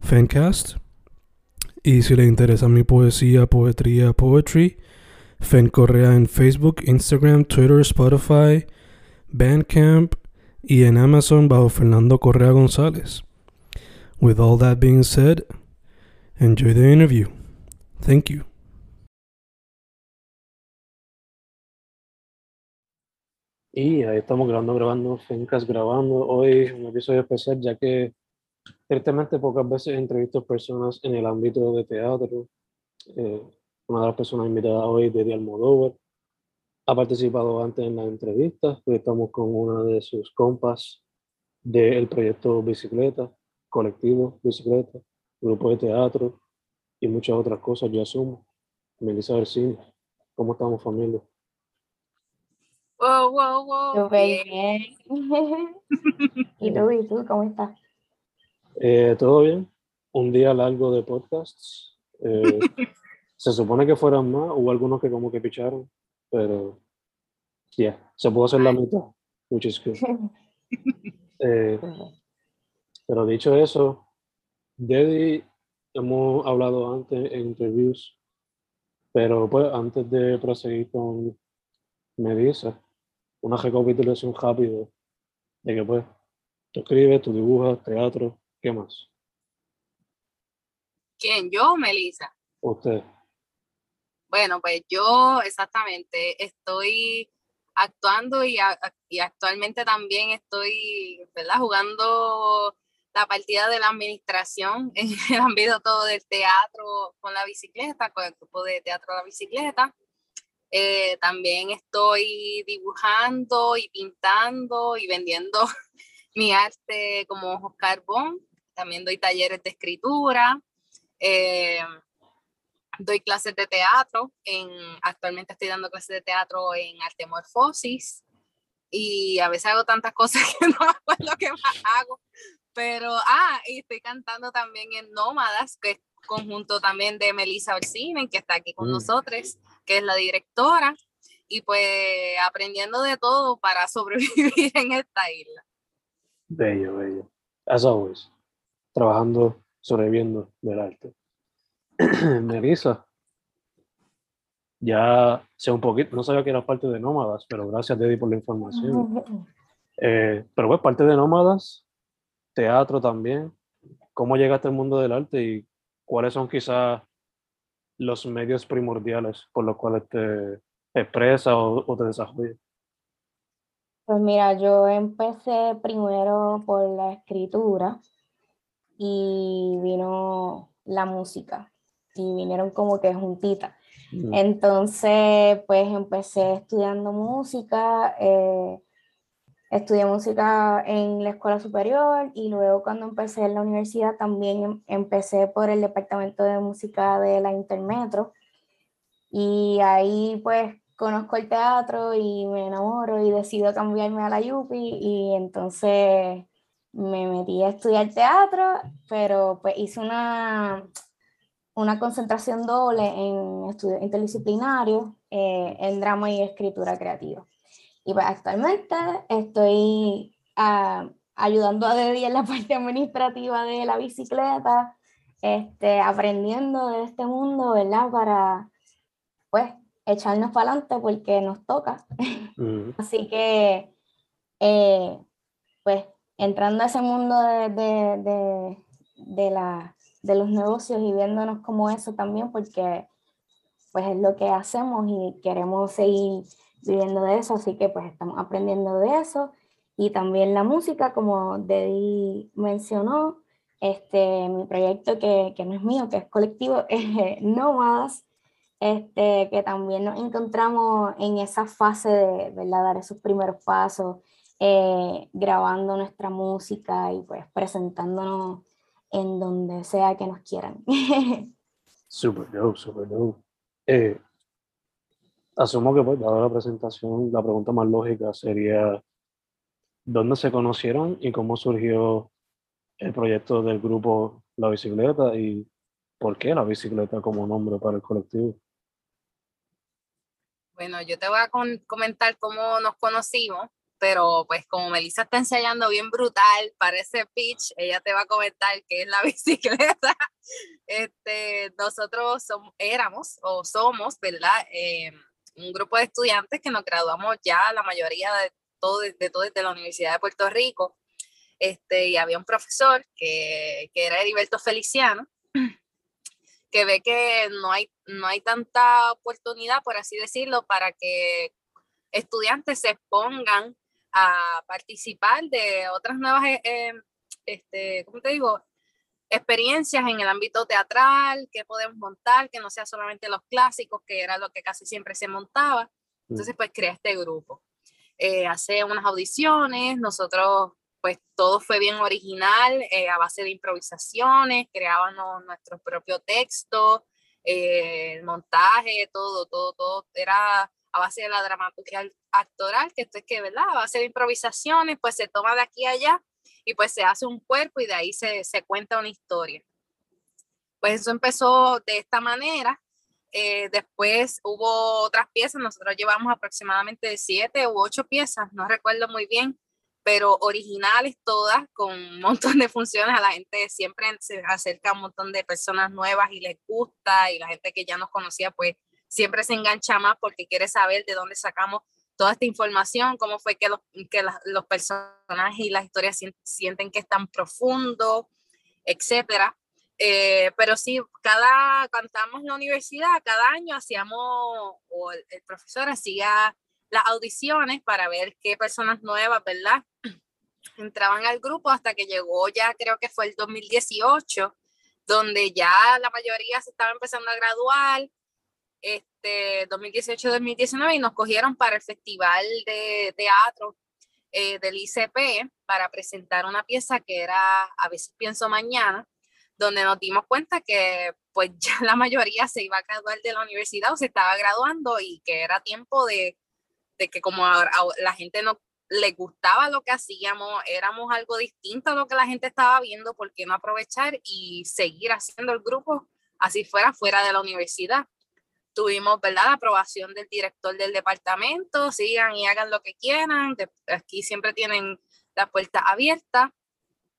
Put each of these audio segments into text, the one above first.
Fancast. Y si le interesa mi poesía, poetría, poetry, Fen Correa en Facebook, Instagram, Twitter, Spotify, Bandcamp y en Amazon bajo Fernando Correa González. With all that being said, enjoy the interview. Thank you. Y ahí estamos grabando, grabando, Fencas grabando. Hoy un episodio especial, ya que tristemente pocas veces entrevisto personas en el ámbito de teatro. Eh, una de las personas invitadas hoy, Deddy Almodóvar, ha participado antes en la entrevista. Hoy estamos con una de sus compas del proyecto Bicicleta, colectivo Bicicleta, grupo de teatro y muchas otras cosas, yo asumo. Melissa García, ¿cómo estamos familia? Wow, wow, wow. Súper bien. ¿Y tú, y tú, cómo estás? Eh, ¿Todo bien? Un día largo de podcasts. Eh, se supone que fueran más, hubo algunos que como que picharon, pero ya, yeah, se pudo hacer la mitad, which is good. Eh, pero dicho eso, Deddy, hemos hablado antes en interviews, pero pues antes de proseguir con Melissa, una recapitulación rápido de que pues tú escribes, tú dibujas, teatro, ¿qué más? ¿Quién? ¿Yo o Melissa? Usted. Bueno, pues yo exactamente estoy actuando y, a, y actualmente también estoy ¿verdad? jugando la partida de la administración en el ámbito todo del teatro con la bicicleta, con el grupo de teatro de la bicicleta. Eh, también estoy dibujando y pintando y vendiendo mi arte como Oscar Bon. También doy talleres de escritura. Eh, doy clases de teatro. En, actualmente estoy dando clases de teatro en Artemorfosis. Y a veces hago tantas cosas que no acuerdo qué más hago. Pero, ah, y estoy cantando también en Nómadas, que es conjunto también de Melissa Orsinen, que está aquí con mm. nosotros, que es la directora. Y pues aprendiendo de todo para sobrevivir en esta isla. Bello, bello. As always. Trabajando, sobreviviendo del arte. Melissa, ya sé un poquito, no sabía que era parte de Nómadas, pero gracias, Deddy, por la información. Eh, pero pues parte de Nómadas, teatro también. ¿Cómo llegaste al mundo del arte y cuáles son quizás los medios primordiales por los cuales te expresas o, o te desarrollas? Pues mira, yo empecé primero por la escritura y vino la música y vinieron como que juntitas. Entonces, pues empecé estudiando música, eh, estudié música en la escuela superior y luego cuando empecé en la universidad también em, empecé por el departamento de música de la Intermetro y ahí pues conozco el teatro y me enamoro y decido cambiarme a la Yupi y entonces me metí a estudiar teatro, pero pues hice una, una concentración doble en estudios interdisciplinarios, eh, en drama y escritura creativa. Y pues actualmente estoy uh, ayudando a Dedi en la parte administrativa de la bicicleta, este, aprendiendo de este mundo, ¿verdad? Para, pues, echarnos para adelante porque nos toca. Así que, eh, pues, entrando a ese mundo de, de, de, la de los negocios y viéndonos como eso también, porque pues es lo que hacemos y queremos seguir viviendo de eso, así que pues estamos aprendiendo de eso. Y también la música, como Dedi mencionó, este, mi proyecto que, que no es mío, que es colectivo, es Nómadas, este, que también nos encontramos en esa fase de ¿verdad? dar esos primeros pasos, eh, grabando nuestra música y pues presentándonos en donde sea que nos quieran. Super dope, super dope. Eh, asumo que pues, dada la presentación, la pregunta más lógica sería, ¿dónde se conocieron y cómo surgió el proyecto del grupo La Bicicleta y por qué La Bicicleta como nombre para el colectivo? Bueno, yo te voy a comentar cómo nos conocimos, pero pues como Melissa está ensayando bien brutal para ese pitch, ella te va a comentar qué es la bicicleta. Este, nosotros éramos o somos, ¿verdad? Eh, un grupo de estudiantes que nos graduamos ya, la mayoría de todo, de todo desde la Universidad de Puerto Rico. Este, y había un profesor que, que era Heriberto Feliciano, que ve que no hay, no hay tanta oportunidad, por así decirlo, para que estudiantes se expongan a participar de otras nuevas, eh, eh, este, ¿cómo te digo? experiencias en el ámbito teatral, que podemos montar, que no sea solamente los clásicos, que era lo que casi siempre se montaba. Entonces, pues creé este grupo. Eh, hace unas audiciones, nosotros pues todo fue bien original, eh, a base de improvisaciones, creábamos nuestro propio texto, eh, el montaje, todo, todo, todo era a base de la dramaturgia actoral, que esto es que, ¿verdad? A base de improvisaciones, pues se toma de aquí a allá y pues se hace un cuerpo y de ahí se, se cuenta una historia. Pues eso empezó de esta manera. Eh, después hubo otras piezas, nosotros llevamos aproximadamente siete u ocho piezas, no recuerdo muy bien, pero originales todas, con un montón de funciones. A la gente siempre se acerca un montón de personas nuevas y les gusta, y la gente que ya nos conocía, pues siempre se engancha más porque quiere saber de dónde sacamos toda esta información, cómo fue que los, que los personajes y las historias sienten que es tan profundo, etcétera. Eh, pero sí, cada, cantamos en la universidad, cada año hacíamos, o el profesor hacía las audiciones para ver qué personas nuevas, ¿verdad? Entraban al grupo hasta que llegó ya, creo que fue el 2018, donde ya la mayoría se estaba empezando a graduar, este 2018-2019, y nos cogieron para el Festival de Teatro eh, del ICP para presentar una pieza que era A veces pienso mañana, donde nos dimos cuenta que pues ya la mayoría se iba a graduar de la universidad o se estaba graduando y que era tiempo de de que como a, la gente no le gustaba lo que hacíamos, éramos algo distinto a lo que la gente estaba viendo, ¿por qué no aprovechar y seguir haciendo el grupo así fuera fuera de la universidad? Tuvimos, ¿verdad?, la aprobación del director del departamento, sigan y hagan lo que quieran, aquí siempre tienen la puerta abierta.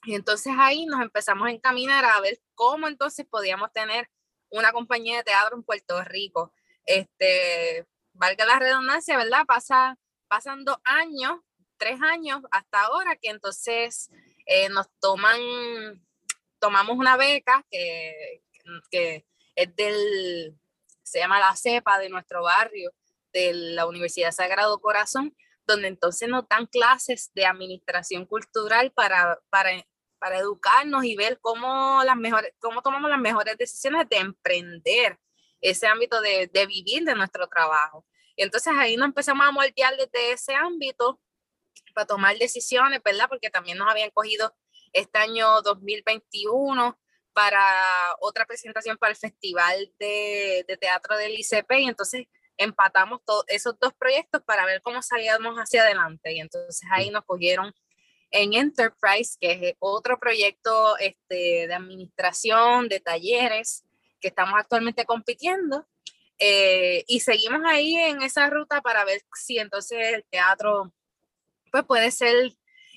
Y entonces ahí nos empezamos a encaminar a ver cómo entonces podíamos tener una compañía de teatro en Puerto Rico. Este, valga la redundancia, ¿verdad? Pasa, pasan dos años, tres años hasta ahora que entonces eh, nos toman, tomamos una beca que, que es del, se llama la CEPA de nuestro barrio, de la Universidad Sagrado Corazón, donde entonces nos dan clases de administración cultural para, para, para educarnos y ver cómo, las mejores, cómo tomamos las mejores decisiones de emprender ese ámbito de, de vivir de nuestro trabajo. Y entonces ahí nos empezamos a moldear desde ese ámbito para tomar decisiones, ¿verdad? Porque también nos habían cogido este año 2021 para otra presentación para el Festival de, de Teatro del ICP y entonces empatamos todos esos dos proyectos para ver cómo salíamos hacia adelante y entonces ahí nos cogieron en Enterprise, que es otro proyecto este, de administración, de talleres que estamos actualmente compitiendo eh, y seguimos ahí en esa ruta para ver si entonces el teatro pues puede ser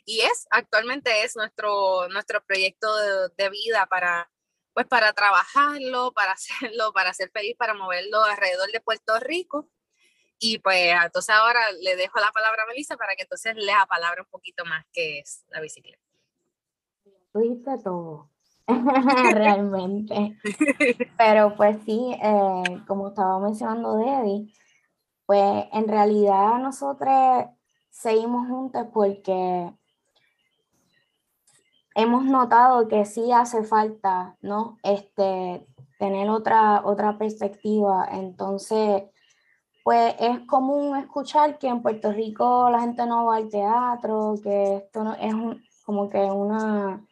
y es actualmente es nuestro nuestro proyecto de, vida para pues para trabajarlo, para hacerlo, para hacer feliz, para moverlo alrededor de Puerto Rico. Y pues entonces ahora le dejo la palabra a Melissa para que entonces lea palabra un poquito más que es la bicicleta. Tú todo. realmente. Pero pues sí, eh, como estaba mencionando Debbie, pues en realidad nosotros seguimos juntos porque hemos notado que sí hace falta, ¿no? Este, tener otra, otra perspectiva. Entonces, pues es común escuchar que en Puerto Rico la gente no va al teatro, que esto no, es como que una,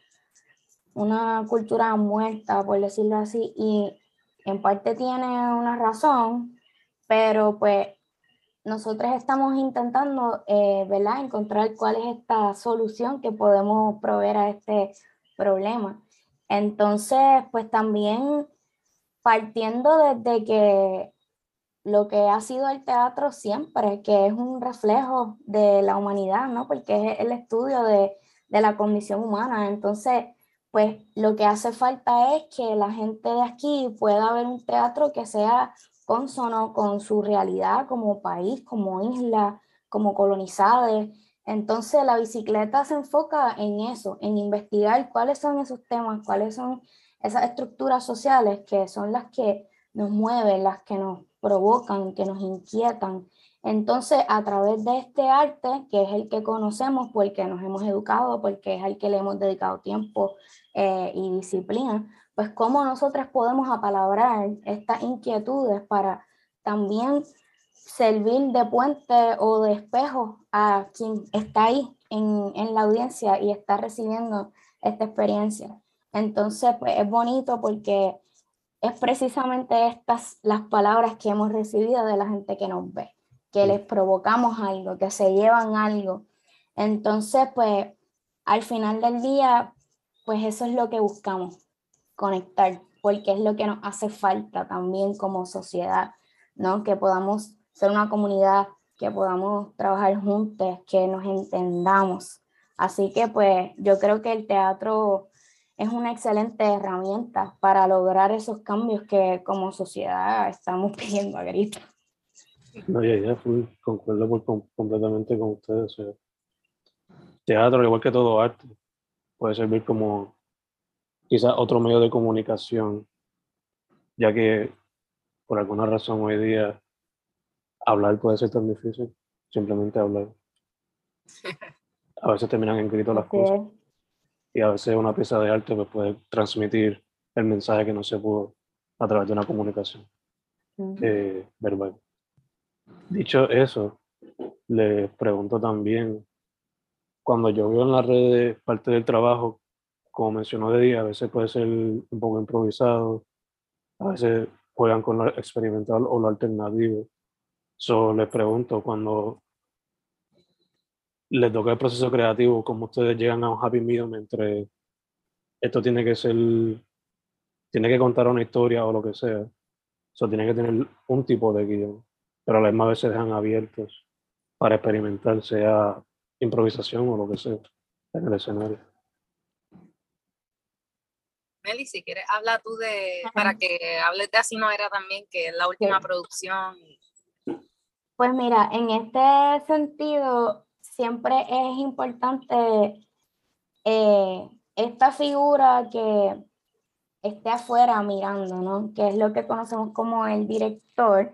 una cultura muerta, por decirlo así, y en parte tiene una razón, pero pues nosotros estamos intentando, eh, ¿verdad?, encontrar cuál es esta solución que podemos proveer a este problema. Entonces, pues también partiendo desde que lo que ha sido el teatro siempre, que es un reflejo de la humanidad, ¿no? Porque es el estudio de, de la condición humana. Entonces, pues lo que hace falta es que la gente de aquí pueda ver un teatro que sea con su realidad como país, como isla, como colonizada. Entonces la bicicleta se enfoca en eso, en investigar cuáles son esos temas, cuáles son esas estructuras sociales que son las que nos mueven, las que nos provocan, que nos inquietan. Entonces, a través de este arte, que es el que conocemos porque nos hemos educado, porque es al que le hemos dedicado tiempo eh, y disciplina, pues cómo nosotros podemos apalabrar estas inquietudes para también servir de puente o de espejo a quien está ahí en, en la audiencia y está recibiendo esta experiencia. Entonces, pues es bonito porque es precisamente estas las palabras que hemos recibido de la gente que nos ve, que les provocamos algo, que se llevan algo. Entonces, pues al final del día, pues eso es lo que buscamos, conectar, porque es lo que nos hace falta también como sociedad, ¿no? Que podamos ser una comunidad, que podamos trabajar juntos, que nos entendamos. Así que pues yo creo que el teatro es una excelente herramienta para lograr esos cambios que como sociedad estamos pidiendo a gritos. No, ya, ya, concuerdo completamente con ustedes. teatro, igual que todo arte, puede servir como quizás otro medio de comunicación, ya que por alguna razón hoy día hablar puede ser tan difícil, simplemente hablar. A veces terminan en grito las cosas y a veces una pieza de arte pues, puede transmitir el mensaje que no se pudo a través de una comunicación eh, verbal. Dicho eso, les pregunto también, cuando yo veo en las redes parte del trabajo, como mencionó de día, a veces puede ser un poco improvisado, a veces juegan con lo experimental o lo alternativo. So, les pregunto, cuando les toca el proceso creativo, cómo ustedes llegan a un happy medium entre esto tiene que ser, tiene que contar una historia o lo que sea. Eso tiene que tener un tipo de guion, pero a la misma vez se dejan abiertos para experimentar, sea improvisación o lo que sea en el escenario. Meli, si quieres, habla tú de, para que hables de Así no era también, que es la última producción. Pues mira, en este sentido, siempre es importante eh, esta figura que esté afuera mirando, ¿no? Que es lo que conocemos como el director,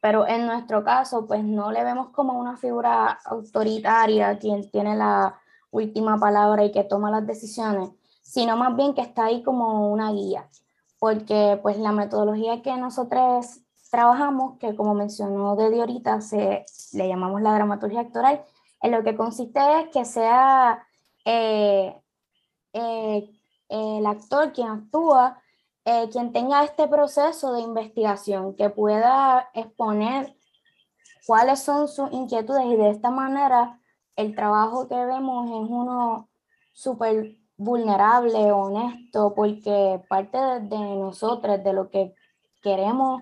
pero en nuestro caso, pues no le vemos como una figura autoritaria, quien tiene la última palabra y que toma las decisiones, sino más bien que está ahí como una guía, porque pues la metodología que nosotros trabajamos, que como mencionó de ahorita, se, le llamamos la dramaturgia actoral, en lo que consiste es que sea eh, eh, el actor quien actúa, eh, quien tenga este proceso de investigación, que pueda exponer cuáles son sus inquietudes. Y de esta manera el trabajo que vemos es uno súper vulnerable, honesto, porque parte de, nosotros, de lo que queremos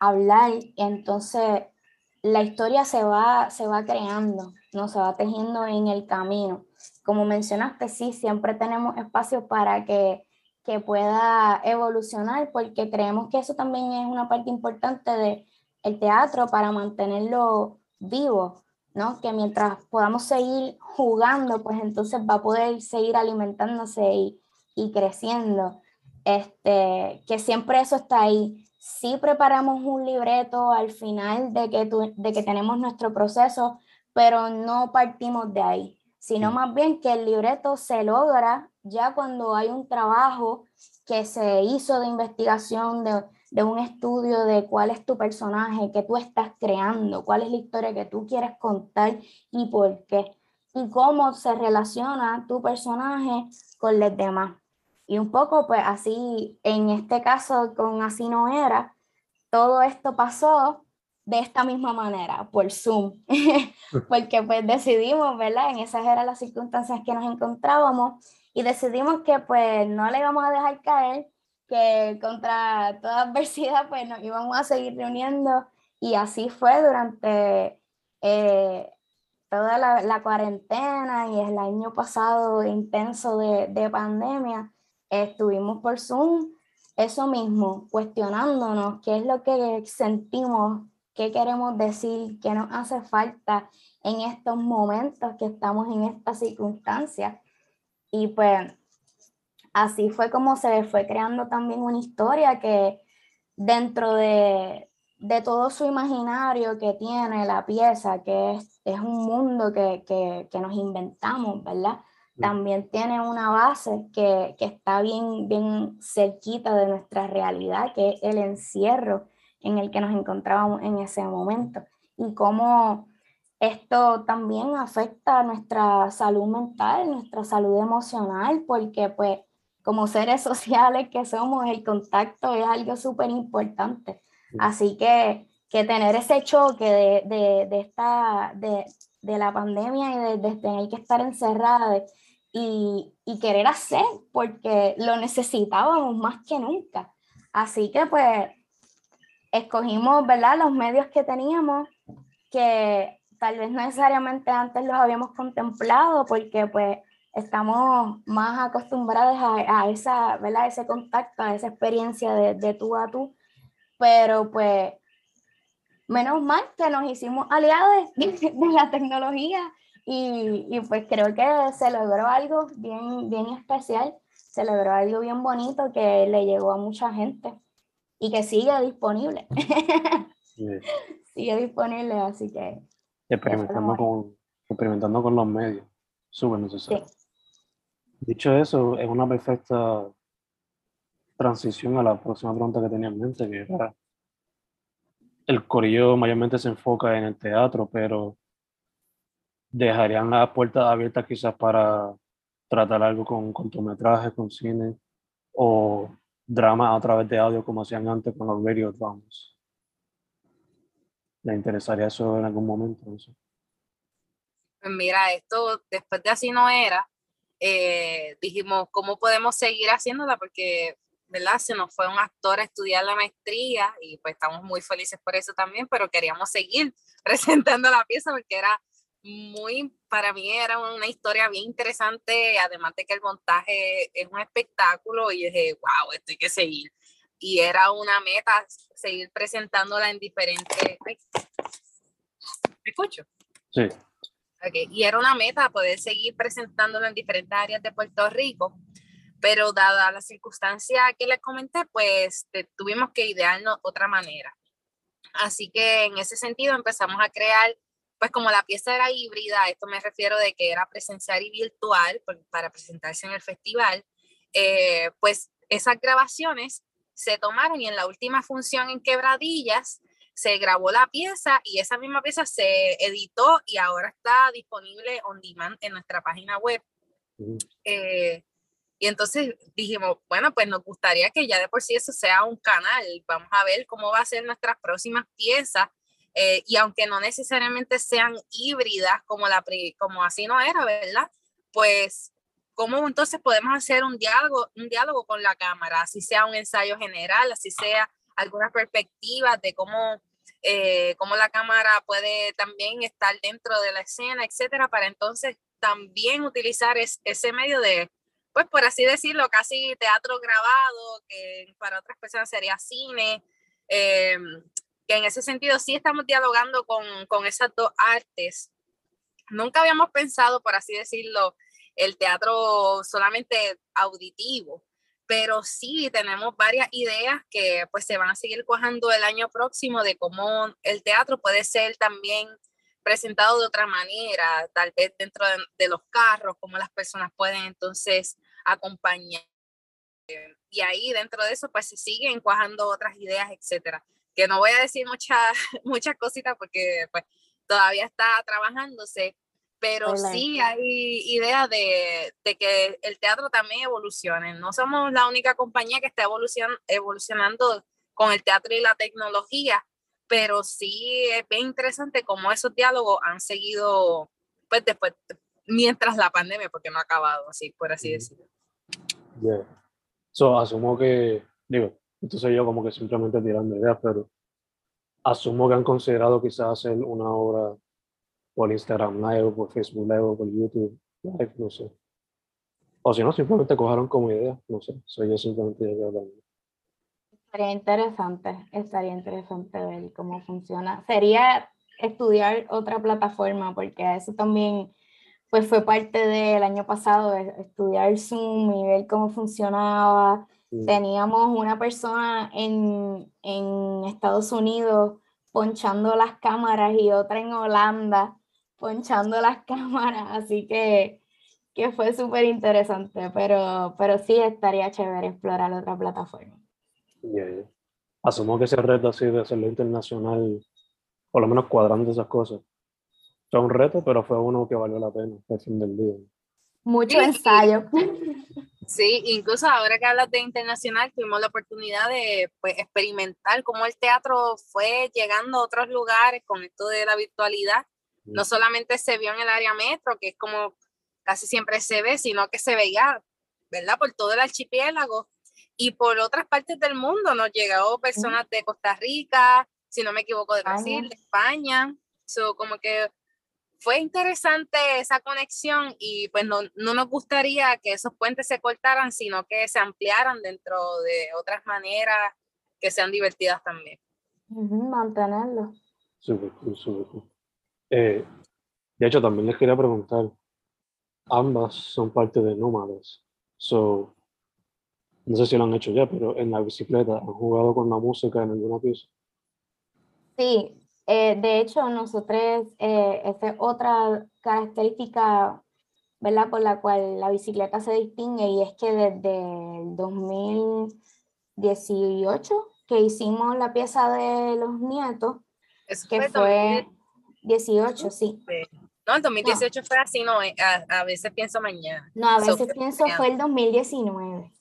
hablar, entonces la historia se va, se va creando, ¿no? se va tejiendo en el camino. Como mencionaste, sí, siempre tenemos espacio para que, que pueda evolucionar, porque creemos que eso también es una parte importante del el teatro para mantenerlo vivo, ¿no? Que mientras podamos seguir jugando, pues entonces va a poder seguir alimentándose y, y creciendo. este, que siempre eso está ahí. Sí preparamos un libreto al final de que, de que tenemos nuestro proceso, pero no partimos de ahí, sino más bien que el libreto se logra ya cuando hay un trabajo que se hizo de investigación, de, de un estudio de cuál es tu personaje que tú estás creando, cuál es la historia que tú quieres contar y por qué, y cómo se relaciona tu personaje con los demás. Y un poco, pues así, en este caso con Así no era, todo esto pasó de esta misma manera, por Zoom, porque pues decidimos, ¿verdad? En esas eran las circunstancias que nos encontrábamos y decidimos que pues no le íbamos a dejar caer, que contra toda adversidad pues nos íbamos a seguir reuniendo y así fue durante eh, toda la, cuarentena y el año pasado intenso de, de pandemia estuvimos por Zoom, eso mismo, cuestionándonos qué es lo que sentimos, qué queremos decir, qué nos hace falta en estos momentos que estamos en estas circunstancias. Y pues así fue como se fue creando también una historia que dentro de, de todo su imaginario que tiene la pieza, que es, es un mundo que, que, que nos inventamos, ¿verdad? también tiene una base que, que, está bien, bien cerquita de nuestra realidad, que es el encierro en el que nos encontrábamos en ese momento y cómo esto también afecta a nuestra salud mental, nuestra salud emocional, porque pues como seres sociales que somos, el contacto es algo súper importante. Así que, que tener ese choque de, de, de esta, de, de, la pandemia y de, tener que estar encerrada y, y querer hacer, porque lo necesitábamos más que nunca. Así que pues escogimos, ¿verdad? Los medios que teníamos, que tal vez no necesariamente antes los habíamos contemplado, porque pues estamos más acostumbrados a, a esa, ¿verdad? ese contacto, a esa experiencia de, de tú a tú, pero pues menos mal que nos hicimos aliados de, de la tecnología y, y, pues creo que se logró algo bien, bien especial, se logró algo bien bonito que le llegó a mucha gente y que sigue disponible. sigue disponible, así que... Experimentando con, experimentando con los medios, súper necesario. Dicho eso, es una perfecta transición a la próxima pregunta que tenía en mente, que era, el corillo mayormente se enfoca en el teatro, pero dejarían las puertas abiertas quizás para tratar algo con cortometrajes, con cine o drama a través de audio como hacían antes con los radio dramas. ¿Le interesaría eso en algún momento? Pues mira, esto después de así no era, eh, dijimos, ¿cómo podemos seguir haciéndola? Porque, ¿verdad? Se nos fue un actor a estudiar la maestría y pues estamos muy felices por eso también, pero queríamos seguir presentando la pieza porque era muy, para mí era una historia bien interesante, además de que el montaje es un espectáculo y dije, wow, esto hay que seguir. Y era una meta seguir presentándola en diferentes... ¿Me? Sí. Okay. Y era una meta poder seguir presentándola en diferentes áreas de Puerto Rico, pero dada la circunstancia que les comenté, pues tuvimos que idearnos otra manera. Así que en ese sentido empezamos a crear pues como la pieza era híbrida, esto me refiero de que era presencial y virtual para presentarse en el festival, eh, pues esas grabaciones se tomaron y en la última función en Quebradillas se grabó la pieza y esa misma pieza se editó y ahora está disponible on demand en nuestra página web. Eh, y entonces dijimos, bueno, pues nos gustaría que ya de por sí eso sea un canal. Vamos a ver cómo va a ser nuestras próximas piezas eh, y aunque no necesariamente sean híbridas como, la, como así no era, ¿verdad? Pues, ¿cómo entonces podemos hacer un diálogo, un diálogo con la cámara? Así sea un ensayo general, así sea algunas perspectivas de cómo, eh, cómo la cámara puede también estar dentro de la escena, etcétera, para entonces también utilizar ese medio de, pues por así decirlo, casi teatro grabado, que para otras personas sería cine, eh, que en ese sentido sí estamos dialogando con, con esas dos artes. Nunca habíamos pensado, por así decirlo, el teatro solamente auditivo, pero sí tenemos varias ideas que pues se van a seguir cuajando el año próximo de cómo el teatro puede ser también presentado de otra manera, tal vez dentro de, los carros, cómo las personas pueden entonces acompañar. Y ahí dentro de eso pues se siguen cuajando otras ideas, etcétera. Que no voy a decir muchas muchas cositas porque pues todavía está trabajándose, pero sí hay idea de, de, que el teatro también evolucione. No somos la única compañía que está evolucionando con el teatro y la tecnología, pero sí es bien interesante cómo esos diálogos han seguido, pues después, mientras la pandemia, porque no ha acabado, así, por así decirlo. Yeah. So, asumo que, digo, soy yo como que simplemente tirando ideas, pero asumo que han considerado quizás hacer una obra por Instagram Live, por Facebook Live, por YouTube Live, no sé. O si no, simplemente cojaron como idea, no sé, soy yo simplemente hablando. Estaría interesante, estaría interesante ver cómo funciona. Sería estudiar otra plataforma, porque eso también pues fue parte del año pasado, estudiar Zoom y ver cómo funcionaba. Teníamos una persona en, en Estados Unidos ponchando las cámaras y otra en Holanda ponchando las cámaras, así que, que fue súper interesante, pero, pero sí estaría chévere explorar otra plataforma. Asumo que ese reto así de hacerlo internacional, por lo menos cuadrando esas cosas, fue un reto, pero fue uno que valió la pena al fin del día. Mucho ensayo. Sí, incluso ahora que hablas de internacional, tuvimos la oportunidad de pues, experimentar cómo el teatro fue llegando a otros lugares con esto de la virtualidad no solamente se vio en el área metro, que es como casi siempre se ve, sino que se veía, ¿verdad? Por todo el archipiélago y por otras partes del mundo. Nos llegó personas de Costa Rica, si no me equivoco, de Brasil, de España. So, como que fue interesante esa conexión y pues no, no, nos gustaría que esos puentes se cortaran, sino que se ampliaran dentro de otras maneras que sean divertidas también. mantenerlo. Súper súper eh, de hecho, también les quería preguntar, ambas son parte de Nómadas. So, no sé si lo han hecho ya, pero en la bicicleta, ¿han jugado con la música en alguna pieza? Sí, eh, de hecho, nosotros, eh, esa es otra característica, ¿verdad? Por la cual la bicicleta se distingue y es que desde el 2018 que hicimos la pieza de los nietos, que fue 18, sí. No, el 2018 fue así, no, eh, a, veces pienso mañana. No, a veces pienso fue el 2019.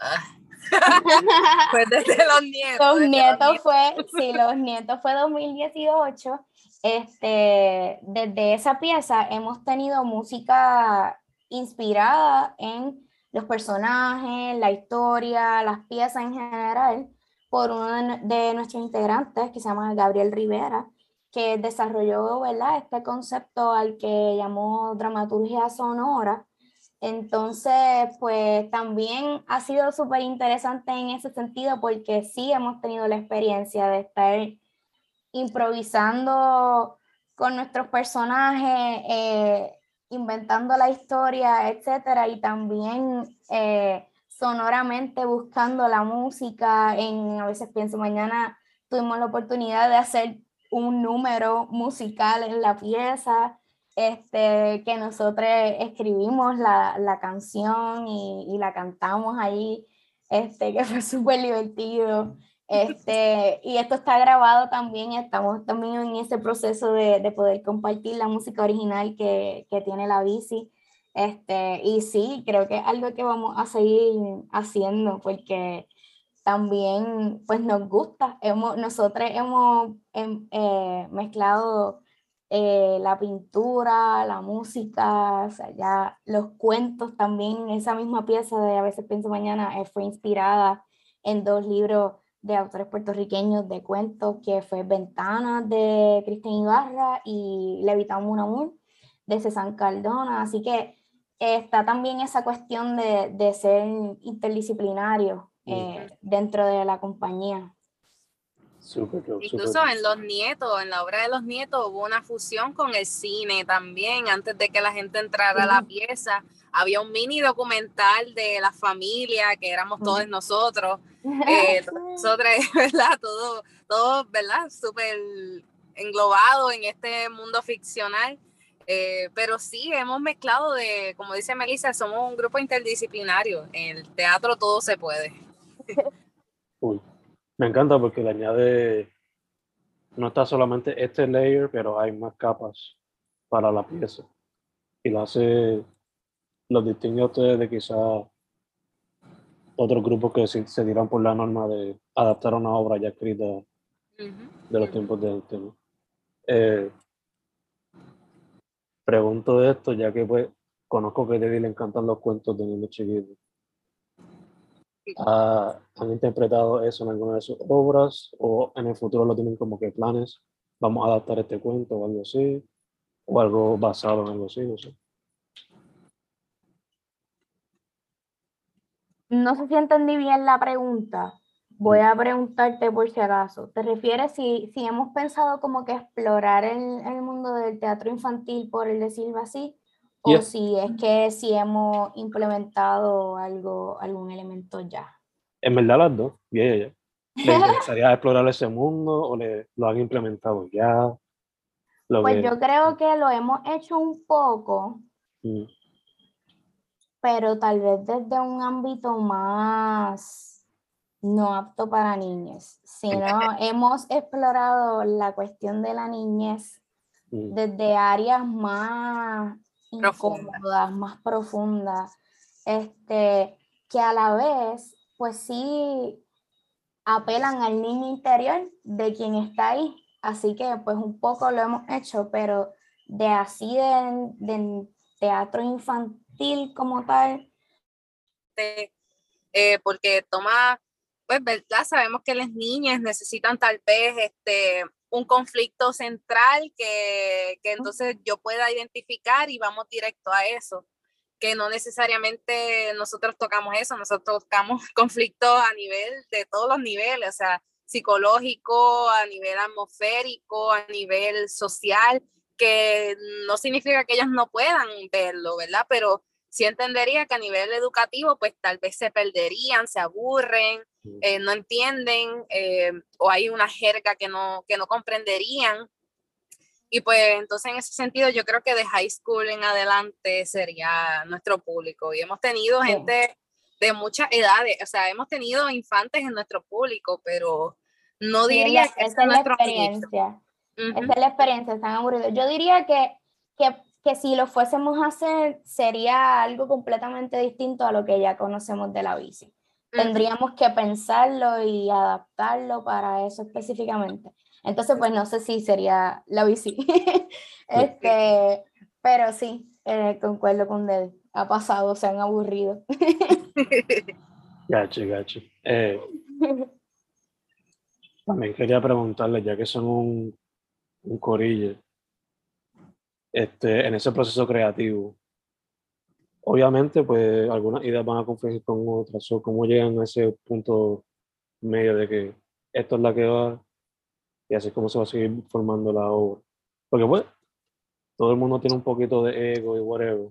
Ah. pues desde los nietos. Los nietos fue, sí, los nietos fue 2018. Este, desde esa pieza hemos tenido música inspirada en los personajes, la historia, las piezas en general, por uno de nuestros integrantes que se llama Gabriel Rivera que desarrolló ¿verdad? este concepto al que llamó dramaturgia sonora. Entonces, pues también ha sido súper interesante en ese sentido porque sí hemos tenido la experiencia de estar improvisando con nuestros personajes, eh, inventando la historia, etcétera, y también eh, sonoramente buscando la música. En, a veces pienso, mañana tuvimos la oportunidad de hacer un número musical en la pieza, este, que nosotros escribimos la, la canción y, y, la cantamos ahí, este, que fue súper divertido. Este, y esto está grabado también, estamos también en ese proceso de, de poder compartir la música original que, que, tiene la bici. Este, y sí, creo que es algo que vamos a seguir haciendo porque también pues nos gusta. Hemos, nosotros hemos em, eh, mezclado eh, la pintura, la música, ya los cuentos también, esa misma pieza de A veces pienso mañana eh, fue inspirada en dos libros de autores puertorriqueños de cuentos, que fue Ventanas de Cristian Ibarra y Levitamos un amor de César Cardona, así que está también esa cuestión de, de ser interdisciplinario eh, dentro de la compañía. Incluso en Los Nietos, en la obra de Los Nietos, hubo una fusión con el cine también, antes de que la gente entrara a la pieza. había un mini documental de la familia, que éramos todos nosotros, eh, nosotros, ¿verdad? Todo, todo, ¿verdad? Súper englobado en este mundo ficcional. Eh, pero sí, hemos mezclado de, como dice Melissa, somos un grupo interdisciplinario. En el teatro todo se puede. Me encanta porque le añade, no está solamente este layer, pero hay más capas para la pieza. Y lo hace, lo distingue a ustedes de quizá otros grupos que se, se tiran por la norma de adaptar una obra ya escrita de los tiempos del tema. Eh, pregunto esto ya que pues conozco que a David le encantan los cuentos de niños chiquitos. ¿Han interpretado eso en alguna de sus obras o en el futuro lo tienen como que planes? Vamos a adaptar este cuento o algo así, o algo basado en algo así, no sé. No sé si entendí bien la pregunta. Voy a preguntarte por si acaso. ¿Te refieres si, si hemos pensado como que explorar el, el mundo del teatro infantil, por el decirlo así? O si es que si hemos implementado algo, algún elemento ya. En verdad las dos, ya, ya, ¿Les interesaría explorar ese mundo o le, lo han implementado ya? pues yo creo que lo hemos hecho un poco, mm. pero tal vez desde un ámbito más no apto para niños, sino hemos explorado la cuestión de la niñez mm. desde áreas más incómodas, más profundas, este, que a la vez, pues sí, apelan al niño interior de quien está ahí. Así que pues un poco lo hemos hecho, pero de así de, de teatro infantil como tal. Eh, porque toma pues, ¿verdad? Sabemos que las niñas necesitan tal vez este, un conflicto central que, que entonces yo pueda identificar y vamos directo a eso que no necesariamente nosotros tocamos eso, nosotros tocamos conflictos a nivel de todos los niveles, o sea, psicológico, a nivel atmosférico, a nivel social, que no significa que ellos no puedan verlo, ¿verdad? Pero sí entendería que a nivel educativo, pues tal vez se perderían, se aburren, eh, no entienden eh, o hay una jerga que no, que no comprenderían. Y pues entonces en ese sentido yo creo que de high school en adelante sería nuestro público. Y hemos tenido gente de muchas edades, o sea, hemos tenido infantes en nuestro público, pero no diría que esa es la experiencia. Esa es la experiencia, están aburridos. Yo diría que, que, que si lo fuésemos a hacer sería algo completamente distinto a lo que ya conocemos de la bici tendríamos que pensarlo y adaptarlo para eso específicamente. Entonces, pues no sé si sería la bici. este, pero sí, eh, concuerdo con él. Ha pasado, se han aburrido. gacho, gacho. Eh, también quería preguntarle, ya que son un, un corillo, este, en ese proceso creativo, obviamente, pues algunas ideas van a confluir con otras, o cómo llegan a ese punto medio de que esto es la que va y así es como se va a seguir formando la obra. Porque pues, todo el mundo tiene un poquito de ego y whatever.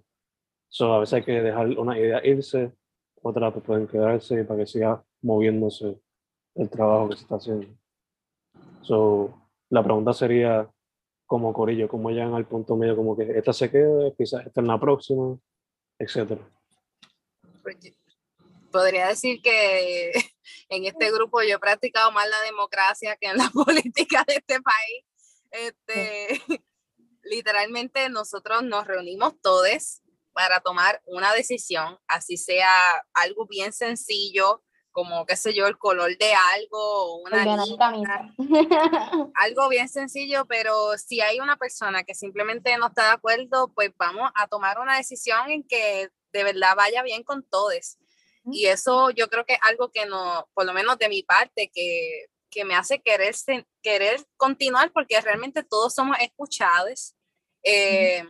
So, a veces hay que dejar una idea irse, otras pues, pueden quedarse para que siga moviéndose el trabajo que se está haciendo. So, la pregunta sería, como Corillo, ¿cómo llegan al punto medio? Como que esta se queda, quizás esta en la próxima, etcétera. Podría decir que en este grupo yo he practicado más la democracia que en la política de este país. Este, literalmente nosotros nos reunimos todos para tomar una decisión, así sea algo bien sencillo, como qué sé yo, el color de algo, una algo bien sencillo, pero si hay una persona que simplemente no está de acuerdo, pues vamos a tomar una decisión en que de verdad vaya bien con todos. Y eso yo creo que es algo que no, por lo menos de mi parte, que, que me hace querer, querer continuar porque realmente todos somos escuchados. Eh,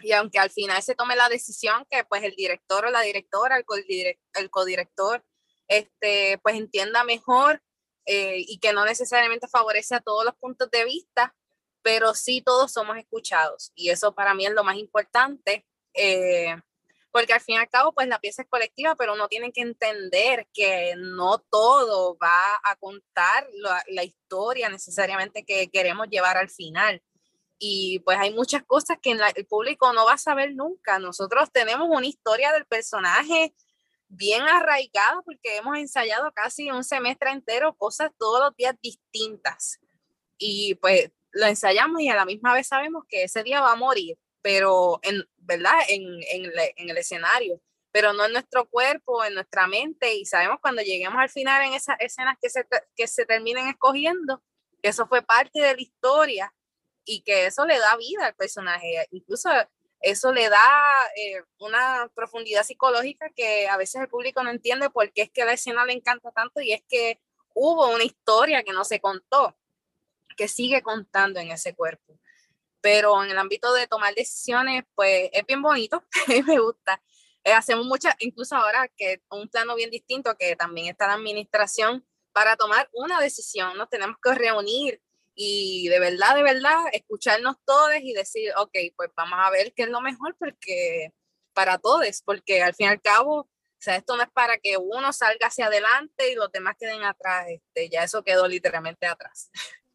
y aunque al final se tome la decisión que pues el director o la directora, el, el codirector, este, pues entienda mejor eh, y que no necesariamente favorece a todos los puntos de vista, pero sí todos somos escuchados y eso para mí es lo más importante, eh, porque al fin y al cabo, pues la pieza es colectiva, pero uno tiene que entender que no todo va a contar la, la historia necesariamente que queremos llevar al final. Y pues hay muchas cosas que el público no va a saber nunca. Nosotros tenemos una historia del personaje bien arraigada porque hemos ensayado casi un semestre entero cosas todos los días distintas. Y pues lo ensayamos y a la misma vez sabemos que ese día va a morir, pero en, ¿verdad? En, en, en el escenario, pero no en nuestro cuerpo, en nuestra mente. Y sabemos cuando lleguemos al final en esas escenas que se, que se terminen escogiendo, que eso fue parte de la historia y que eso le da vida al personaje. Incluso eso le da eh, una profundidad psicológica que a veces el público no entiende por qué es que la escena le encanta tanto y es que hubo una historia que no se contó, que sigue contando en ese cuerpo. Pero en el ámbito de tomar decisiones, pues es bien bonito, me gusta. Eh, hacemos muchas, incluso ahora que un plano bien distinto, que también está la administración, para tomar una decisión, nos tenemos que reunir y de verdad, de verdad, escucharnos todos y decir, ok, pues vamos a ver qué es lo mejor porque para todos, porque al fin y al cabo, o sea, esto no es para que uno salga hacia adelante y los demás queden atrás, este, ya eso quedó literalmente atrás.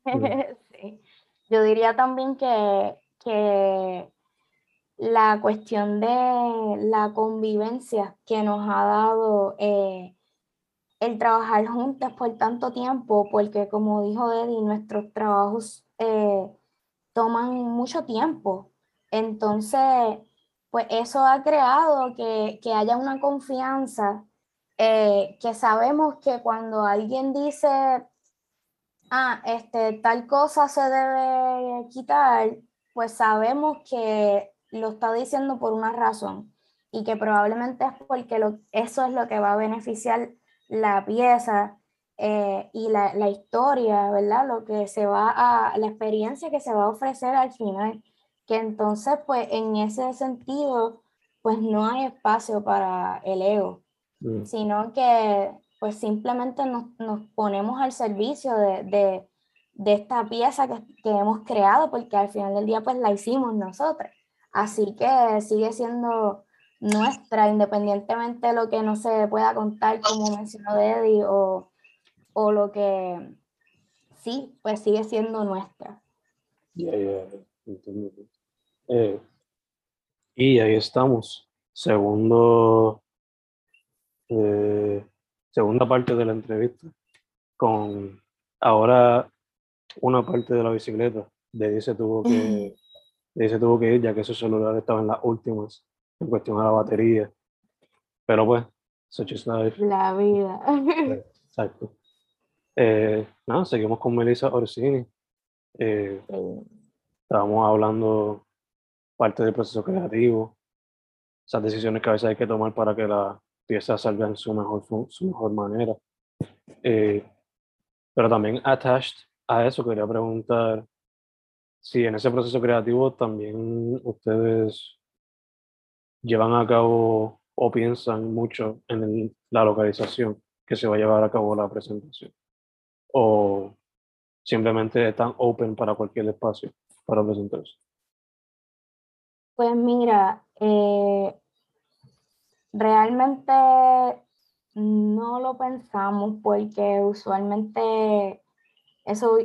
sí. Yo diría también que, que la cuestión de la convivencia que nos ha dado eh, el trabajar juntas por tanto tiempo, porque como dijo Eddie, nuestros trabajos eh, toman mucho tiempo. Entonces, pues eso ha creado que, haya una confianza, eh, que sabemos que cuando alguien dice, ah, este, tal cosa se debe quitar, pues sabemos que lo está diciendo por una razón y que probablemente es porque lo, eso es lo que va a beneficiar la pieza eh, y la, la, historia, ¿verdad? Lo que se va a, la experiencia que se va a ofrecer al final, que entonces pues en ese sentido pues no hay espacio para el ego, mm. sino que pues simplemente nos, nos ponemos al servicio de, de, de esta pieza que, que, hemos creado, porque al final del día pues la hicimos nosotros. Así que sigue siendo nuestra, independientemente de lo que no se pueda contar, como mencionó Eddie, o, o lo que sí, pues sigue siendo nuestra. Ya, ya, eh, y ahí estamos. Segundo, eh, segunda parte de la entrevista, con ahora una parte de la bicicleta. De se tuvo que, de se tuvo que ir, ya que su celular estaba en las últimas en cuestión a la batería. Pero pues, such is life. La vida. Exacto. Eh, nada, seguimos con Melissa Orsini. Eh, estábamos hablando parte del proceso creativo, esas decisiones que a veces hay que tomar para que la pieza salga en su mejor, su mejor manera. Eh, pero también attached a eso, quería preguntar si en ese proceso creativo también ustedes llevan a cabo o piensan mucho en la localización que se va a llevar a cabo la presentación. O simplemente están open para cualquier espacio para presentarse. Pues mira, eh, realmente no lo pensamos porque usualmente eso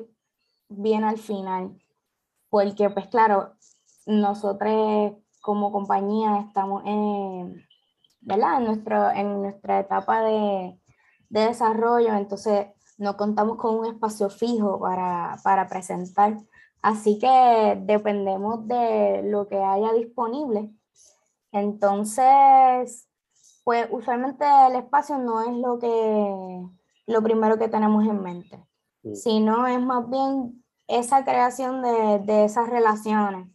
viene al final. Porque pues claro, nosotros como compañía estamos en, ¿verdad? en, nuestro, en nuestra etapa de, de desarrollo, entonces no contamos con un espacio fijo para, para presentar. Así que dependemos de lo que haya disponible. Entonces, pues usualmente el espacio no es lo que lo primero que tenemos en mente, sino es más bien esa creación de, de esas relaciones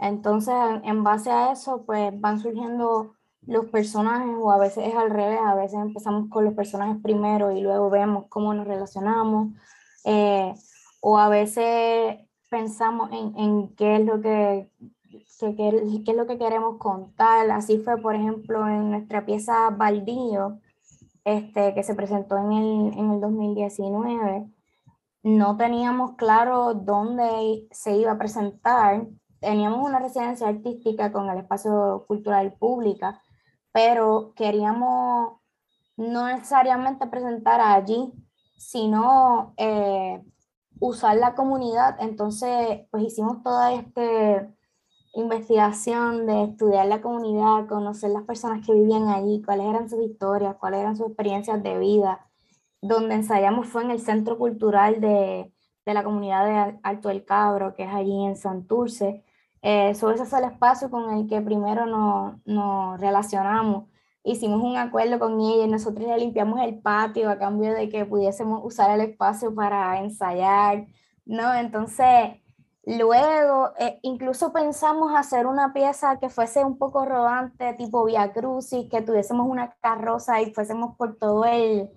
entonces, en base a eso, pues van surgiendo los personajes, o a veces es al revés, a veces empezamos con los personajes primero y luego vemos cómo nos relacionamos, eh, o a veces pensamos en, en qué es lo que, que, qué es lo que queremos contar. Así fue, por ejemplo, en nuestra pieza Baldío, este, que se presentó en el, en el 2019. No teníamos claro dónde se iba a presentar, teníamos una residencia artística con el espacio cultural pública, pero queríamos no necesariamente presentar allí, sino eh, usar la comunidad. Entonces, pues hicimos toda esta investigación de estudiar la comunidad, conocer las personas que vivían allí, cuáles eran sus historias, cuáles eran sus experiencias de vida. Donde ensayamos fue en el Centro Cultural de, de la comunidad de Alto del Cabro, que es allí en Santurce. Eh, sobre ese es el espacio con el que primero nos, nos relacionamos hicimos un acuerdo con ella y nosotros le limpiamos el patio a cambio de que pudiésemos usar el espacio para ensayar, ¿no? Entonces, luego, eh, incluso pensamos hacer una pieza que fuese un poco rodante, tipo Via Crucis, que tuviésemos una carroza y fuésemos por todo el,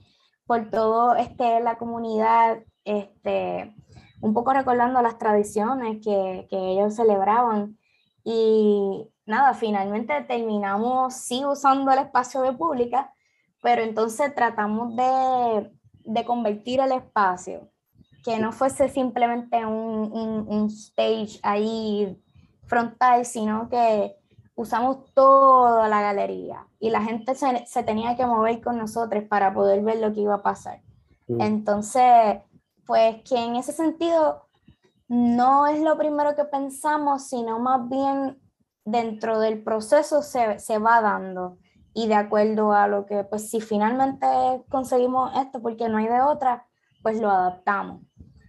por todo este, la comunidad, este, un poco recordando las tradiciones que, que ellos celebraban. Y nada, finalmente terminamos sí usando el espacio de pública, pero entonces tratamos de, de convertir el espacio, que no fuese simplemente un, un, un, stage ahí frontal, sino que usamos toda la galería y la gente se, se tenía que mover con nosotros para poder ver lo que iba a pasar. Mm. Entonces, pues que en ese sentido no es lo primero que pensamos, sino más bien dentro del proceso se, se, va dando y de acuerdo a lo que, pues si finalmente conseguimos esto porque no hay de otra, pues lo adaptamos.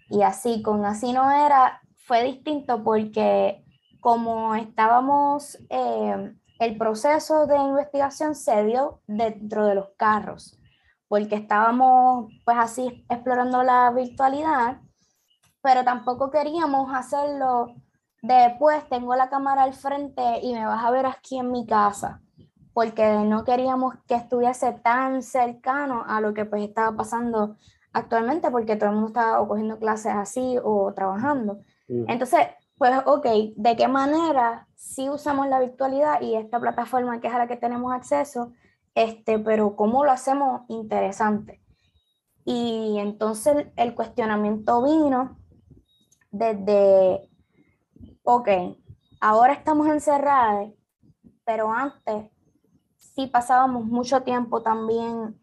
Y así, con así no era, fue distinto porque como estábamos, eh, el proceso de investigación se dio dentro de los carros, porque estábamos pues así explorando la virtualidad, pero tampoco queríamos hacerlo Después tengo la cámara al frente y me vas a ver aquí en mi casa, porque no queríamos que estuviese tan cercano a lo que pues estaba pasando actualmente, porque todo el mundo estaba o cogiendo clases así o trabajando. Mm. Entonces, pues, ok, ¿de qué manera si usamos la virtualidad y esta plataforma que es a la que tenemos acceso, este, pero cómo lo hacemos interesante? Y entonces el cuestionamiento vino desde ok, ahora estamos encerrados, pero antes sí pasábamos mucho tiempo también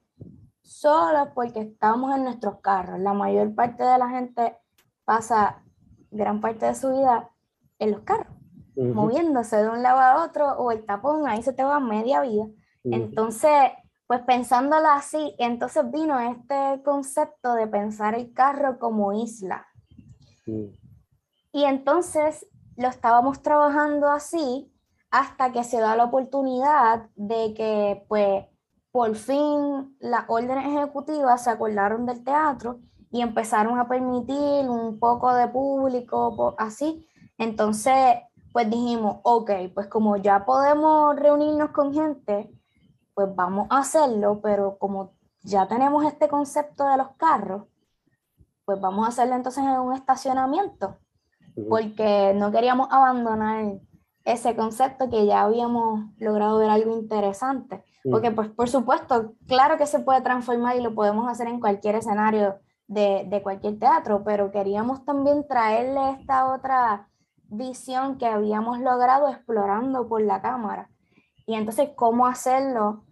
solos porque estábamos en nuestros carros. La mayor parte de la gente pasa gran parte de su vida en los carros, moviéndose de un lado a otro o el tapón, ahí se te va media vida. Entonces, pues pensándolo así, entonces vino este concepto de pensar el carro como isla. Y entonces lo estábamos trabajando así hasta que se da la oportunidad de que, pues, por fin las órdenes ejecutivas se acordaron del teatro y empezaron a permitir un poco de público, así. Entonces, pues dijimos, ok, pues como ya podemos reunirnos con gente, pues vamos a hacerlo, pero como ya tenemos este concepto de los carros, pues vamos a hacerlo entonces en un estacionamiento porque no queríamos abandonar ese concepto que ya habíamos logrado ver algo interesante. Porque, pues, por supuesto, claro que se puede transformar y lo podemos hacer en cualquier escenario de, de cualquier teatro, pero queríamos también traerle esta otra visión que habíamos logrado explorando por la cámara. Y entonces, ¿cómo hacerlo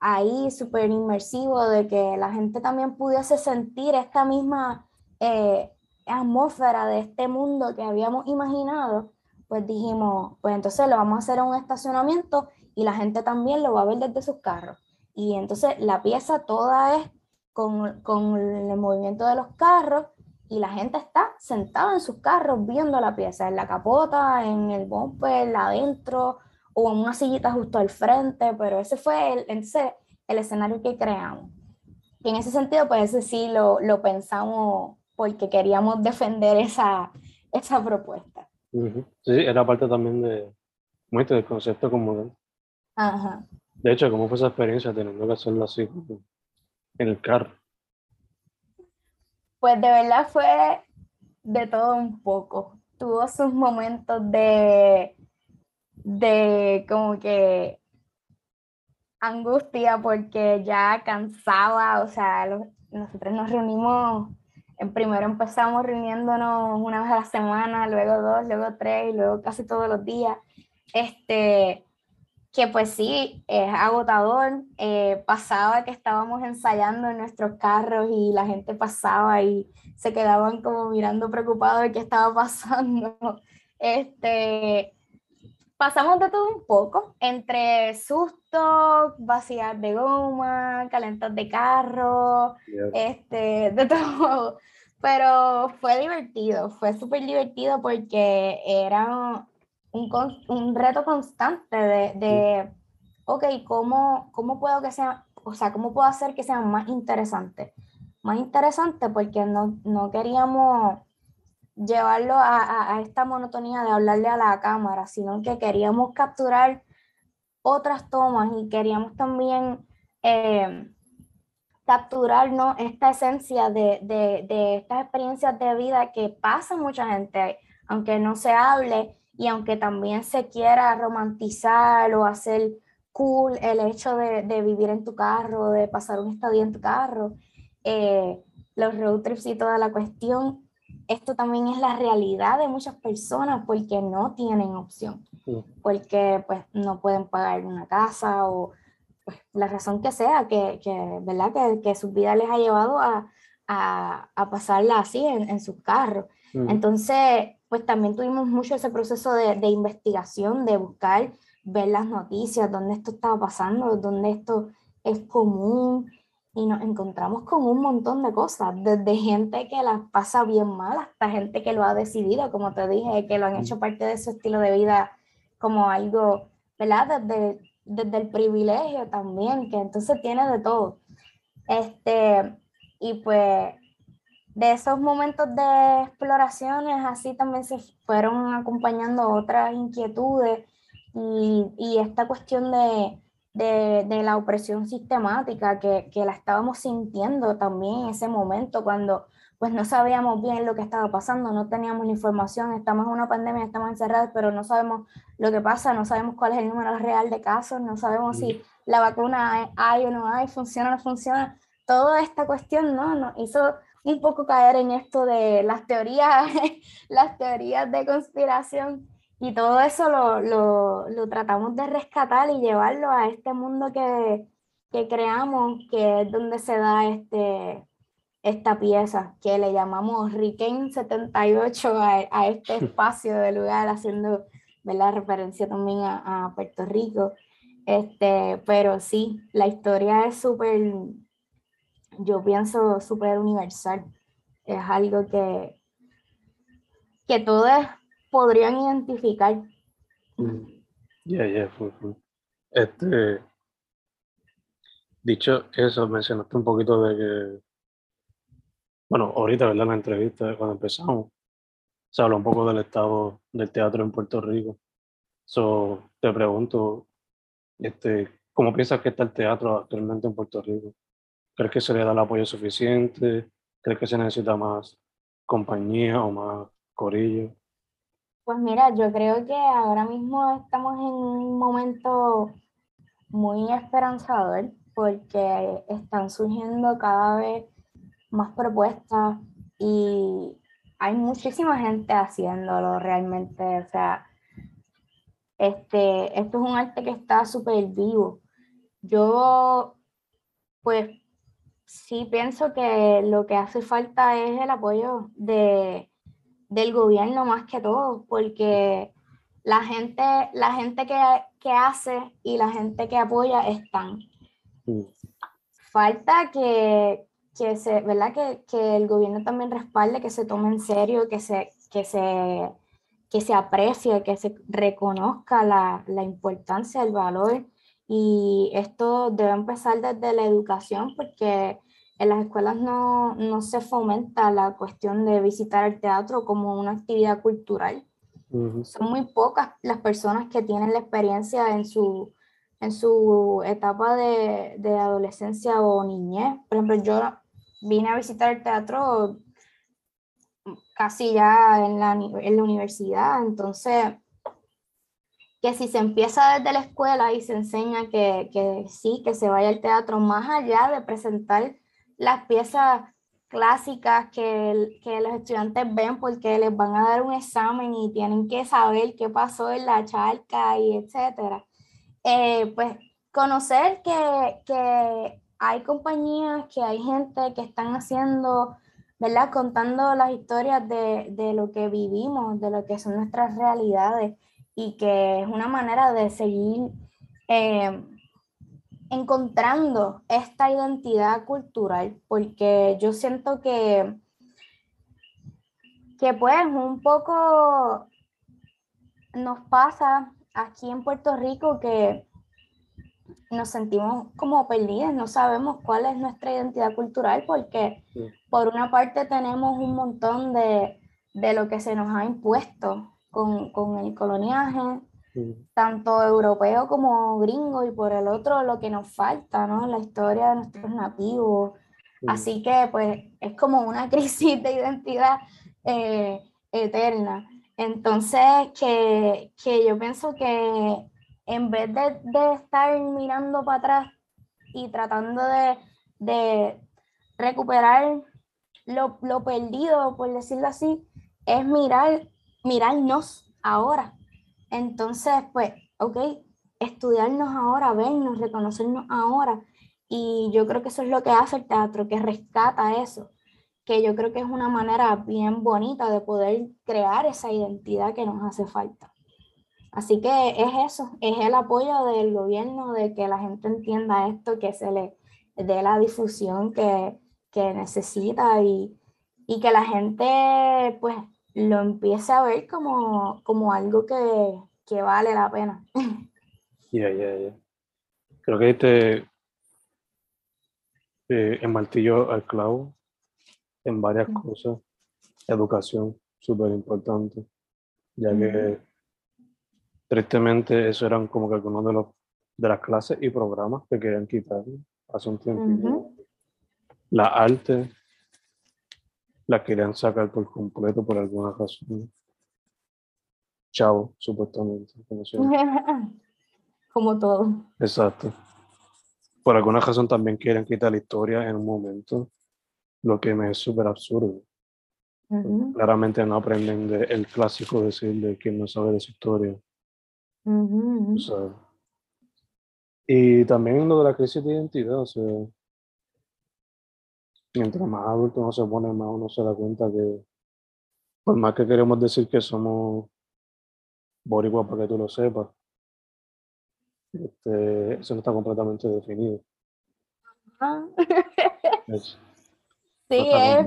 ahí súper inmersivo de que la gente también pudiese sentir esta misma eh, atmósfera de este mundo que habíamos imaginado, pues dijimos, pues entonces lo vamos a hacer en un estacionamiento y la gente también lo va a ver desde sus carros. Y entonces la pieza toda es con, con el movimiento de los carros y la gente está sentada en sus carros viendo la pieza, en la capota, en el bumper, adentro o en una sillita justo al frente, pero ese fue el, ese, el escenario que creamos. Y en ese sentido, pues ese sí lo, lo pensamos porque queríamos defender esa, esa propuesta. Sí, era parte también de, del concepto como Ajá. De hecho, ¿cómo fue esa experiencia teniendo que hacerlo así en el carro? Pues de verdad fue de todo un poco. Tuvo sus momentos de, de como que angustia porque ya cansaba, o sea, nosotros nos reunimos primero empezamos reuniéndonos una vez a la semana, luego dos, luego tres y luego casi todos los días. Este, que pues sí, es agotador. Eh, pasaba que estábamos ensayando en nuestros carros y la gente pasaba y se quedaban como mirando preocupados de qué estaba pasando. Este, pasamos de todo un poco, entre sustos, vacías de goma, calentas de carro, este, de todo. Pero fue divertido, fue súper divertido porque era un, un reto constante de, de ok, ¿cómo, ¿cómo puedo que sea, o sea, cómo puedo hacer que sea más interesante? Más interesante porque no, no queríamos llevarlo a, a, esta monotonía de hablarle a la cámara, sino que queríamos capturar otras tomas y queríamos también eh, capturar esta esencia de, de, de, estas experiencias de vida que pasa mucha gente, aunque no se hable y aunque también se quiera romantizar o hacer cool el hecho de, de vivir en tu carro, de pasar un estadio en tu carro, eh, los road trips y toda la cuestión, esto también es la realidad de muchas personas porque no tienen opción, porque pues no pueden pagar una casa o pues, la razón que sea, que, que ¿verdad? Que, que, su vida les ha llevado a, a, a pasarla así en, en sus carros. Entonces, pues también tuvimos mucho ese proceso de, de, investigación, de buscar, ver las noticias, dónde esto estaba pasando, dónde esto es común, y nos encontramos con un montón de cosas, desde gente que las pasa bien mal hasta gente que lo ha decidido, como te dije, que lo han hecho parte de su estilo de vida como algo, ¿verdad? Desde, desde el privilegio también, que entonces tiene de todo. Este, y pues de esos momentos de exploraciones, así también se fueron acompañando otras inquietudes y, y esta cuestión de de, de, la opresión sistemática que, que, la estábamos sintiendo también en ese momento cuando pues no sabíamos bien lo que estaba pasando, no teníamos la información, estamos en una pandemia, estamos encerrados, pero no sabemos lo que pasa, no sabemos cuál es el número real de casos, no sabemos si la vacuna hay o no hay, funciona o no funciona. Toda esta cuestión ¿no? nos hizo un poco caer en esto de las teorías, las teorías de conspiración y todo eso lo, lo, lo, tratamos de rescatar y llevarlo a este mundo que, que creamos, que es donde se da este, esta pieza, que le llamamos Riquen 78 a, a, este espacio de lugar, haciendo ¿verdad? referencia también a, a Puerto Rico. Este, pero sí, la historia es súper, yo pienso, súper universal. Es algo que, que todo es podrían identificar. Ya, ya, Este, dicho eso, mencionaste un poquito de que, bueno, ahorita, ¿verdad? En la entrevista, cuando empezamos, se habló un poco del estado del teatro en Puerto Rico. So, te pregunto, este, ¿cómo piensas que está el teatro actualmente en Puerto Rico? ¿Crees que se le da el apoyo suficiente? ¿Crees que se necesita más compañía o más corillo? Pues mira, yo creo que ahora mismo estamos en un momento muy esperanzador porque están surgiendo cada vez más propuestas y hay muchísima gente haciéndolo realmente. O sea, este, esto es un arte que está súper vivo. Yo, pues, sí pienso que lo que hace falta es el apoyo de del gobierno más que todo, porque la gente, la gente que, que hace y la gente que apoya están. Mm. Falta que, que, se, ¿verdad? Que, que, el gobierno también respalde, que se tome en serio, que se, que se, que se aprecie, que se reconozca la, la importancia, el valor. Y esto debe empezar desde la educación, porque en las escuelas no, no, se fomenta la cuestión de visitar el teatro como una actividad cultural. Son muy pocas las personas que tienen la experiencia en su, en su etapa de, de, adolescencia o niñez. Por ejemplo, yo vine a visitar el teatro casi ya en la, en la universidad, entonces que si se empieza desde la escuela y se enseña que, que sí, que se vaya al teatro más allá de presentar las piezas clásicas que, que, los estudiantes ven porque les van a dar un examen y tienen que saber qué pasó en la charca y etcétera. eh, pues conocer que, que hay compañías, que hay gente que están haciendo, ¿verdad? Contando las historias de, de, lo que vivimos, de lo que son nuestras realidades y que es una manera de seguir eh, encontrando esta identidad cultural, porque yo siento que, que pues un poco nos pasa aquí en Puerto Rico que nos sentimos como perdidas, no sabemos cuál es nuestra identidad cultural porque por una parte tenemos un montón de, de lo que se nos ha impuesto con, con el coloniaje, tanto europeo como gringo, y por el otro lo que nos falta, ¿no? La historia de nuestros nativos. Así que pues es como una crisis de identidad eh, eterna. Entonces, que, que, yo pienso que en vez de, de estar mirando para atrás y tratando de, de recuperar lo, lo, perdido, por decirlo así, es mirar, mirarnos ahora. Entonces, pues, ok, estudiarnos ahora, vernos, reconocernos ahora. Y yo creo que eso es lo que hace el teatro, que rescata eso, que yo creo que es una manera bien bonita de poder crear esa identidad que nos hace falta. Así que es eso, es el apoyo del gobierno de que la gente entienda esto, que se le dé la difusión que, que necesita y, y, que la gente pues lo empiece a ver como, como algo que, que vale la pena. Ya, ya, ya. Creo que este eh, el martillo al clavo en varias cosas. Educación, súper importante, ya que tristemente eso eran como que algunos de los de las clases y programas que querían quitar hace un tiempo. La arte la querían sacar por completo por alguna razón. Chavo, supuestamente. Como todo. Exacto. Por alguna razón también quieren quitar la historia en un momento, lo que me es súper absurdo. Claramente no aprenden del el clásico decir de quien no sabe de su historia. y también lo de la crisis de identidad, o sea, mientras más adulto uno se pone, más uno se da cuenta que por más que queremos decir que somos boricua para que tú lo sepas, este, eso no está completamente definido. sí, es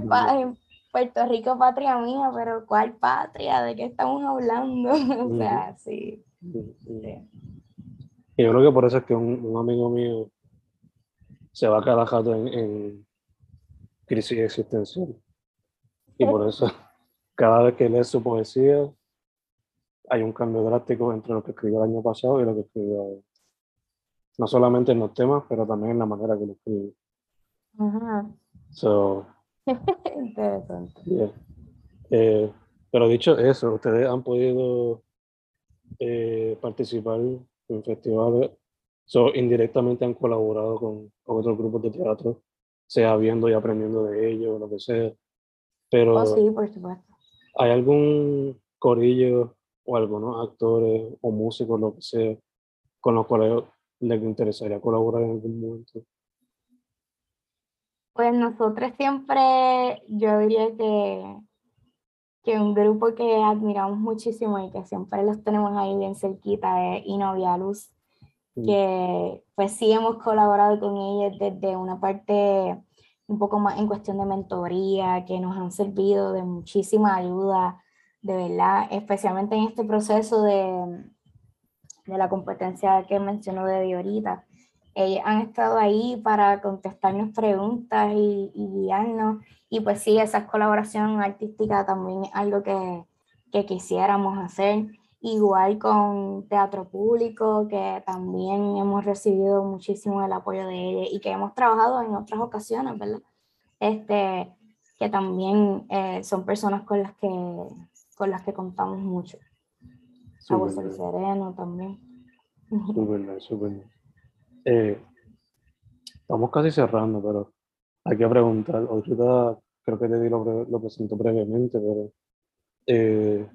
Puerto Rico patria mía, pero ¿cuál patria? ¿De qué estamos hablando? o sea, sí. Y yo creo que por eso es que un, amigo mío se va cada rato en, en crisis existencial. Y por eso, cada vez que lee su poesía, hay un cambio drástico entre lo que escribió el año pasado y lo que escribió ahora. No solamente en los temas, pero también en la manera que lo escribe. Ajá. So, Interesante. Eh, pero dicho eso, ustedes han podido eh, participar en festivales, so, indirectamente han colaborado con, con, otros grupos de teatro, sea viendo y aprendiendo de ellos, lo que sea. Pero, oh, sí, por supuesto. ¿Hay algún corillo o algunos actores o músicos, lo que sea, con los cuales les interesaría colaborar en algún momento? Pues nosotros siempre, yo diría que, que un grupo que admiramos muchísimo y que siempre los tenemos ahí bien cerquita es Inovia Luz. Que pues sí hemos colaborado con ellos desde una parte un poco más en cuestión de mentoría, que nos han servido de muchísima ayuda de verdad, especialmente en este proceso de, de la competencia que mencionó de ahorita. Ellos han estado ahí para contestarnos preguntas y, y, guiarnos. Y pues sí, esa colaboración artística también es algo que, que quisiéramos hacer. Igual con Teatro Público, que también hemos recibido muchísimo el apoyo de ellos y que hemos trabajado en otras ocasiones, ¿verdad? Este, que también eh, son personas con las que con las que contamos mucho. Agua del Sereno también. Súper bien, súper bien. Eh, estamos casi cerrando, pero hay que preguntar. Ahorita creo que te di lo, lo presento brevemente, pero eh,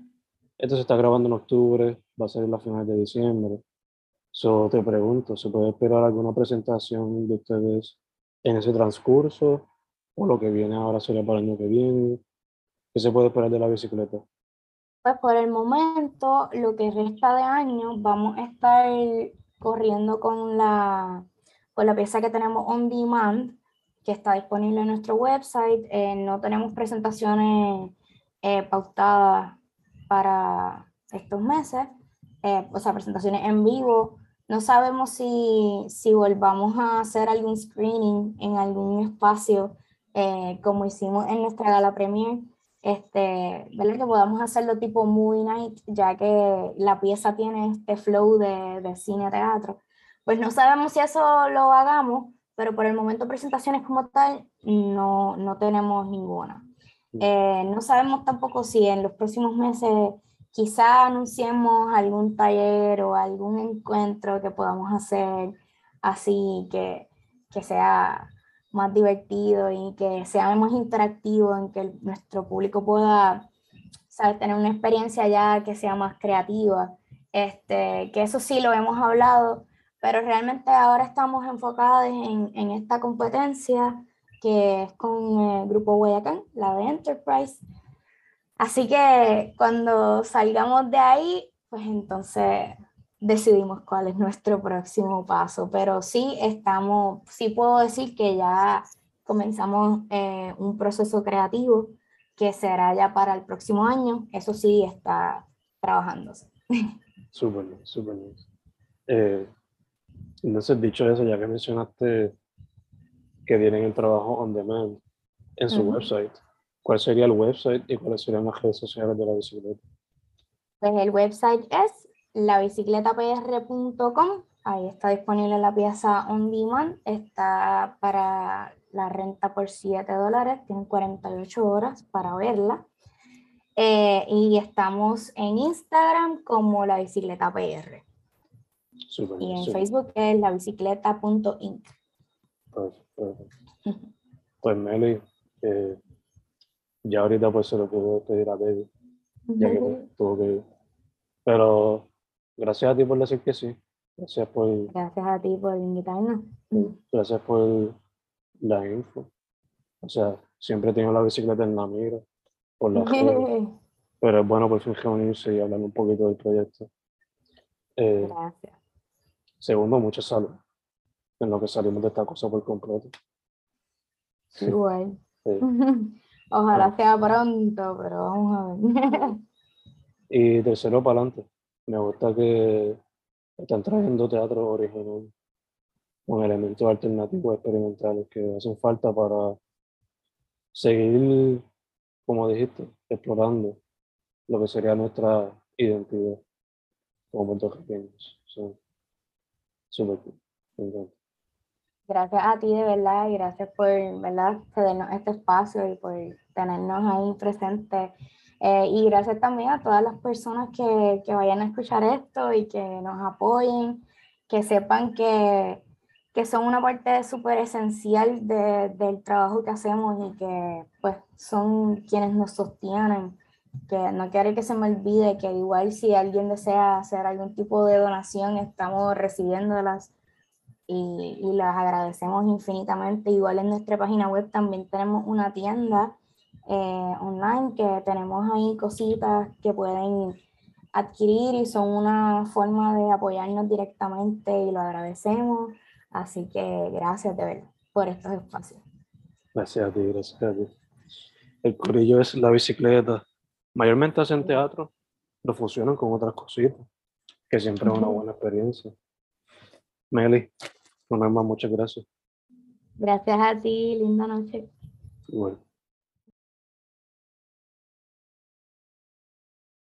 esto se está grabando en octubre, va a ser la final de diciembre. So, te pregunto, ¿se puede esperar alguna presentación de ustedes en ese transcurso? ¿O lo que viene ahora sería para el año que viene? ¿Qué se puede esperar de la bicicleta? Pues por el momento, lo que resta de año, vamos a estar corriendo con la, con la pieza que tenemos on demand, que está disponible en nuestro website. Eh, no tenemos presentaciones eh, pautadas para estos meses, eh, o sea, presentaciones en vivo. No sabemos si, si volvamos a hacer algún screening en algún espacio como hicimos en nuestra gala premier este, ¿verdad? Que podamos hacerlo tipo movie night, ya que la pieza tiene este flow de, de cine-teatro. Pues no sabemos si eso lo hagamos, pero por el momento presentaciones como tal no, no tenemos ninguna. Eh, no sabemos tampoco si en los próximos meses quizá anunciemos algún taller o algún encuentro que podamos hacer así que, que sea más divertido y que sea más interactivo, en que nuestro público pueda tener una experiencia ya que sea más creativa. Este, que eso sí lo hemos hablado, pero realmente ahora estamos enfocados en, en esta competencia que es con el grupo Guayacán, la de Enterprise. Así que cuando salgamos de ahí, pues entonces decidimos cuál es nuestro próximo paso, pero sí estamos, sí puedo decir que ya comenzamos eh, un proceso creativo que será ya para el próximo año, eso sí está trabajándose. Súper súper. Eh, entonces, dicho eso, ya que mencionaste que tienen el trabajo on demand en su website, ¿cuál sería el website y cuáles serían las redes sociales de la bicicleta? Pues el website es labicicletapr.com. Ahí está disponible la pieza on demand. Está para la renta por 7 dólares. Tienen 48 horas para verla. Eh, y estamos en Instagram como la bicicleta PR. y en Facebook es la bicicleta.inc. Pues Meli, eh, ya ahorita pues se lo puedo pedir a David, ya que tuvo que Pero Gracias a ti por decir que sí. Gracias por. Gracias a ti por invitarnos. Gracias por la info. O sea, siempre tengo la bicicleta en la mira, por la Pero es bueno por fin reunirse y hablar un poquito del proyecto. Eh, Gracias. Segundo, mucha salud. En lo que salimos de esta cosa por completo. Igual. Ojalá sea pronto, pero vamos a ver. y tercero, para adelante me gusta que están trayendo teatro original con elementos alternativos experimentales que hacen falta para seguir, como dijiste, explorando lo que sería nuestra identidad como puertorriqueños. So, súper Gracias a ti de verdad y gracias por ¿verdad? cedernos este espacio y por tenernos ahí presentes eh, y gracias también a todas las personas que, que, vayan a escuchar esto y que nos apoyen, que sepan que, que son una parte súper esencial de, del trabajo que hacemos y que pues son quienes nos sostienen. Que no quiero que se me olvide que igual si alguien desea hacer algún tipo de donación, estamos recibiéndolas y, y las agradecemos infinitamente. Igual en nuestra página web también tenemos una tienda eh, online que tenemos ahí cositas que pueden adquirir y son una forma de apoyarnos directamente y lo agradecemos. Así que gracias de verdad por estos espacios. Gracias a ti, gracias a ti. El corillo es la bicicleta. Mayormente hacen teatro, lo funcionan con otras cositas, que siempre es una buena experiencia. Meli, más, muchas gracias. Gracias a ti, linda noche. Bueno.